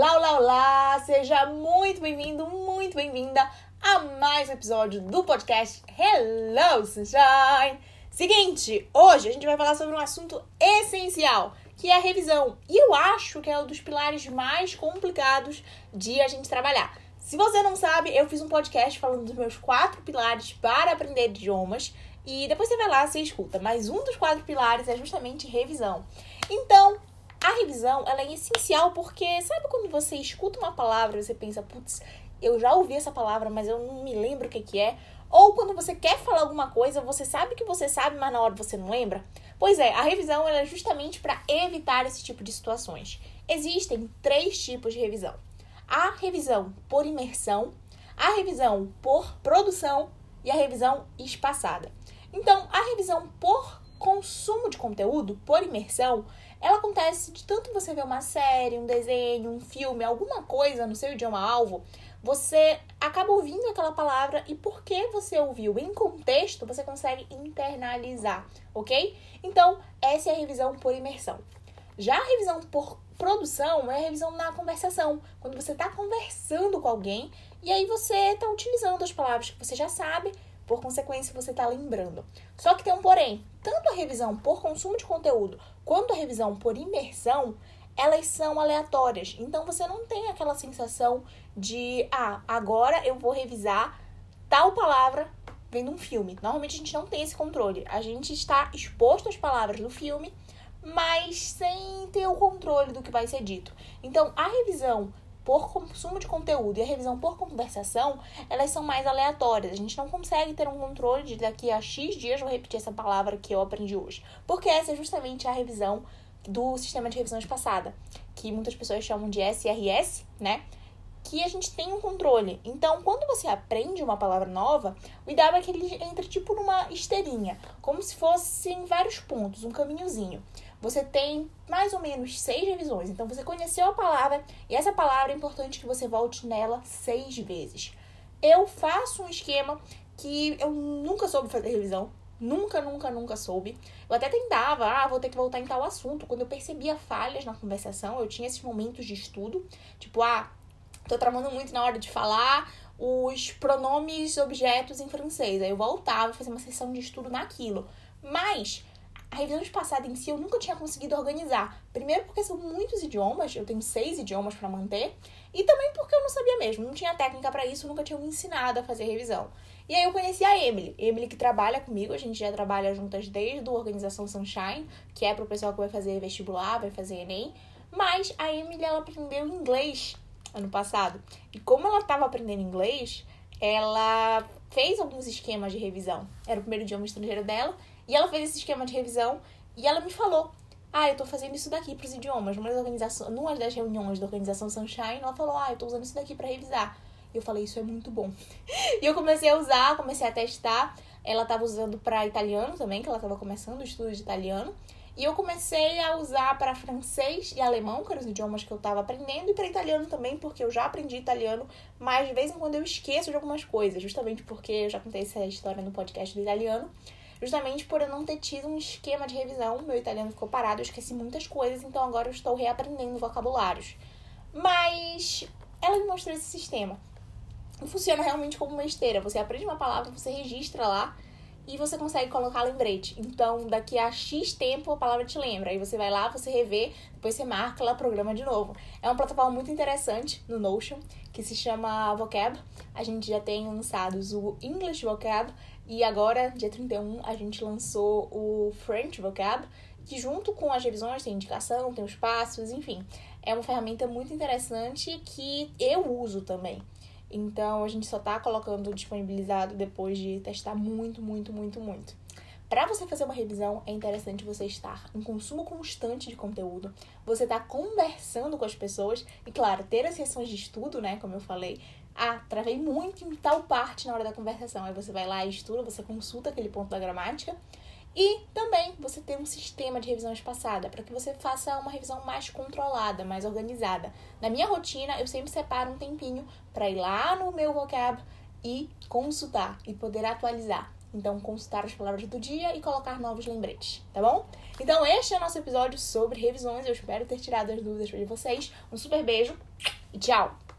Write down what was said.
Olá, olá, olá! Seja muito bem-vindo, muito bem-vinda a mais um episódio do podcast Hello Sunshine! Seguinte, hoje a gente vai falar sobre um assunto essencial, que é a revisão. E eu acho que é um dos pilares mais complicados de a gente trabalhar. Se você não sabe, eu fiz um podcast falando dos meus quatro pilares para aprender idiomas. E depois você vai lá, você escuta. Mas um dos quatro pilares é justamente revisão. Então, a revisão, ela é essencial porque sabe quando você escuta uma palavra e você pensa, putz, eu já ouvi essa palavra, mas eu não me lembro o que, que é. Ou quando você quer falar alguma coisa, você sabe que você sabe, mas na hora você não lembra. Pois é, a revisão é justamente para evitar esse tipo de situações. Existem três tipos de revisão: a revisão por imersão, a revisão por produção e a revisão espaçada. Então, a revisão por consumo de conteúdo, por imersão, ela acontece de tanto você ver uma série, um desenho, um filme, alguma coisa no seu idioma alvo, você acaba ouvindo aquela palavra e porque você ouviu em contexto, você consegue internalizar, ok? Então, essa é a revisão por imersão. Já a revisão por produção é a revisão na conversação, quando você está conversando com alguém e aí você está utilizando as palavras que você já sabe por consequência, você está lembrando. Só que tem um porém. Tanto a revisão por consumo de conteúdo quanto a revisão por imersão, elas são aleatórias. Então você não tem aquela sensação de, ah, agora eu vou revisar tal palavra vendo um filme. Normalmente a gente não tem esse controle. A gente está exposto às palavras do filme, mas sem ter o controle do que vai ser dito. Então a revisão por consumo de conteúdo e a revisão por conversação, elas são mais aleatórias. A gente não consegue ter um controle de daqui a X dias vou repetir essa palavra que eu aprendi hoje. Porque essa é justamente a revisão do sistema de revisões passada, que muitas pessoas chamam de SRS, né? Que a gente tem um controle. Então, quando você aprende uma palavra nova, o ideal é que ele entre tipo numa esteirinha, como se fossem vários pontos, um caminhozinho você tem mais ou menos seis revisões. Então, você conheceu a palavra e essa palavra é importante que você volte nela seis vezes. Eu faço um esquema que eu nunca soube fazer revisão. Nunca, nunca, nunca soube. Eu até tentava, ah, vou ter que voltar em tal assunto. Quando eu percebia falhas na conversação, eu tinha esses momentos de estudo. Tipo, ah, tô travando muito na hora de falar os pronomes objetos em francês. Aí eu voltava e fazia uma sessão de estudo naquilo. Mas a revisão de passada em si eu nunca tinha conseguido organizar. Primeiro porque são muitos idiomas, eu tenho seis idiomas para manter, e também porque eu não sabia mesmo, não tinha técnica para isso, nunca tinha me ensinado a fazer revisão. E aí eu conheci a Emily, Emily que trabalha comigo, a gente já trabalha juntas desde a Organização Sunshine, que é para o pessoal que vai fazer vestibular, vai fazer ENEM, mas a Emily ela aprendeu inglês ano passado. E como ela estava aprendendo inglês, ela fez alguns esquemas de revisão. Era o primeiro idioma estrangeiro dela e ela fez esse esquema de revisão e ela me falou: Ah, eu tô fazendo isso daqui pros idiomas. Numa, organização, numa das reuniões da organização Sunshine, ela falou: Ah, eu tô usando isso daqui para revisar. E eu falei: Isso é muito bom. e eu comecei a usar, comecei a testar. Ela tava usando para italiano também, que ela tava começando o estudo de italiano. E eu comecei a usar para francês e alemão, que eram os idiomas que eu estava aprendendo, e para italiano também, porque eu já aprendi italiano, mas de vez em quando eu esqueço de algumas coisas, justamente porque eu já contei essa história no podcast do italiano justamente por eu não ter tido um esquema de revisão. Meu italiano ficou parado, eu esqueci muitas coisas, então agora eu estou reaprendendo vocabulários. Mas ela me mostrou esse sistema. Funciona realmente como uma esteira. Você aprende uma palavra, você registra lá e você consegue colocar lembrete. Então, daqui a X tempo a palavra te lembra. Aí você vai lá, você revê, depois você marca lá, programa de novo. É uma plataforma muito interessante no Notion, que se chama Vocab. A gente já tem lançados o English Vocab e agora, dia 31, a gente lançou o French Vocab, que junto com as revisões tem indicação, tem os passos, enfim. É uma ferramenta muito interessante que eu uso também. Então a gente só tá colocando disponibilizado depois de testar muito, muito, muito, muito. Para você fazer uma revisão, é interessante você estar em consumo constante de conteúdo, você tá conversando com as pessoas e, claro, ter as sessões de estudo, né, como eu falei, ah, travei muito em tal parte na hora da conversação. Aí você vai lá e estuda, você consulta aquele ponto da gramática. E também você tem um sistema de revisão espaçada para que você faça uma revisão mais controlada, mais organizada. Na minha rotina, eu sempre separo um tempinho para ir lá no meu vocab e consultar e poder atualizar. Então, consultar as palavras do dia e colocar novos lembretes, tá bom? Então, este é o nosso episódio sobre revisões. Eu espero ter tirado as dúvidas de vocês. Um super beijo e tchau!